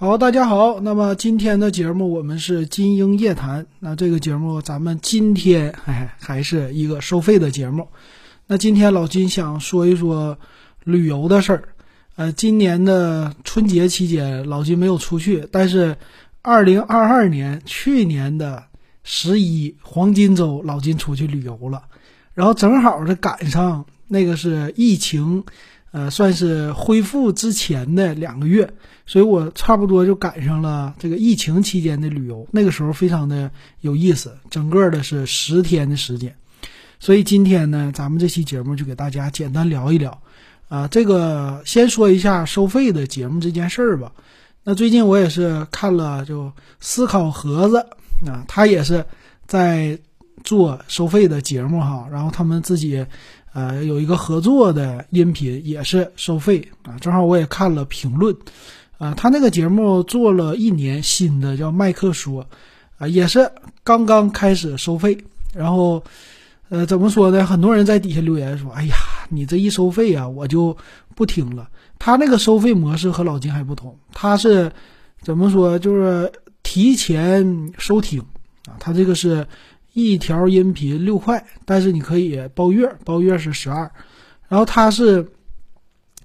好，大家好。那么今天的节目我们是金鹰夜谈。那这个节目咱们今天哎还是一个收费的节目。那今天老金想说一说旅游的事儿。呃，今年的春节期间老金没有出去，但是二零二二年去年的十一黄金周老金出去旅游了，然后正好是赶上那个是疫情。呃，算是恢复之前的两个月，所以我差不多就赶上了这个疫情期间的旅游，那个时候非常的有意思，整个的是十天的时间。所以今天呢，咱们这期节目就给大家简单聊一聊。啊，这个先说一下收费的节目这件事儿吧。那最近我也是看了，就思考盒子啊，他也是在做收费的节目哈，然后他们自己。呃，有一个合作的音频也是收费啊，正好我也看了评论，啊，他那个节目做了一年，新的叫麦克说，啊，也是刚刚开始收费，然后，呃，怎么说呢？很多人在底下留言说，哎呀，你这一收费啊，我就不听了。他那个收费模式和老金还不同，他是怎么说？就是提前收听啊，他这个是。一条音频六块，但是你可以包月，包月是十二。然后它是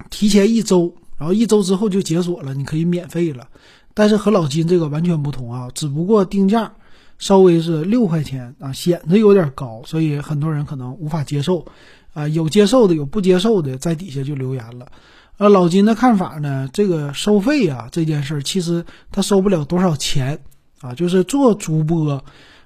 提前一周，然后一周之后就解锁了，你可以免费了。但是和老金这个完全不同啊，只不过定价稍微是六块钱啊，显得有点高，所以很多人可能无法接受。啊，有接受的，有不接受的，在底下就留言了。呃，老金的看法呢，这个收费啊这件事儿，其实他收不了多少钱啊，就是做主播。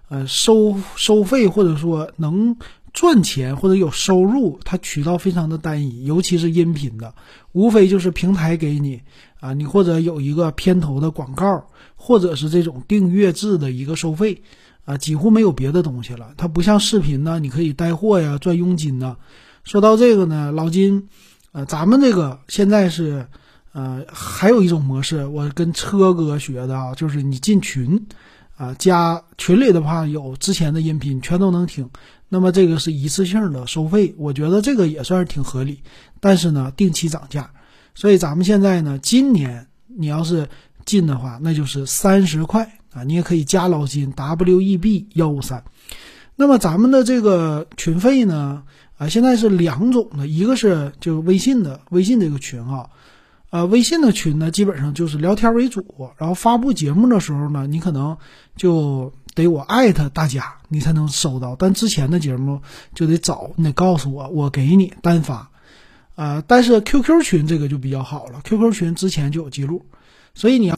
呃，收收费或者说能赚钱或者有收入，它渠道非常的单一，尤其是音频的，无非就是平台给你啊，你或者有一个片头的广告，或者是这种订阅制的一个收费啊，几乎没有别的东西了。它不像视频呢，你可以带货呀，赚佣金呢。说到这个呢，老金，呃，咱们这个现在是，呃，还有一种模式，我跟车哥学的啊，就是你进群。啊，加群里的话有之前的音频全都能听，那么这个是一次性的收费，我觉得这个也算是挺合理。但是呢，定期涨价，所以咱们现在呢，今年你要是进的话，那就是三十块啊，你也可以加老金 W E B 幺五三。那么咱们的这个群费呢，啊，现在是两种的，一个是就是微信的微信这个群啊。呃，微信的群呢，基本上就是聊天为主，然后发布节目的时候呢，你可能就得我艾特大家，你才能收到。但之前的节目就得找你得告诉我，我给你单发。呃，但是 QQ 群这个就比较好了，QQ 群之前就有记录，所以你要。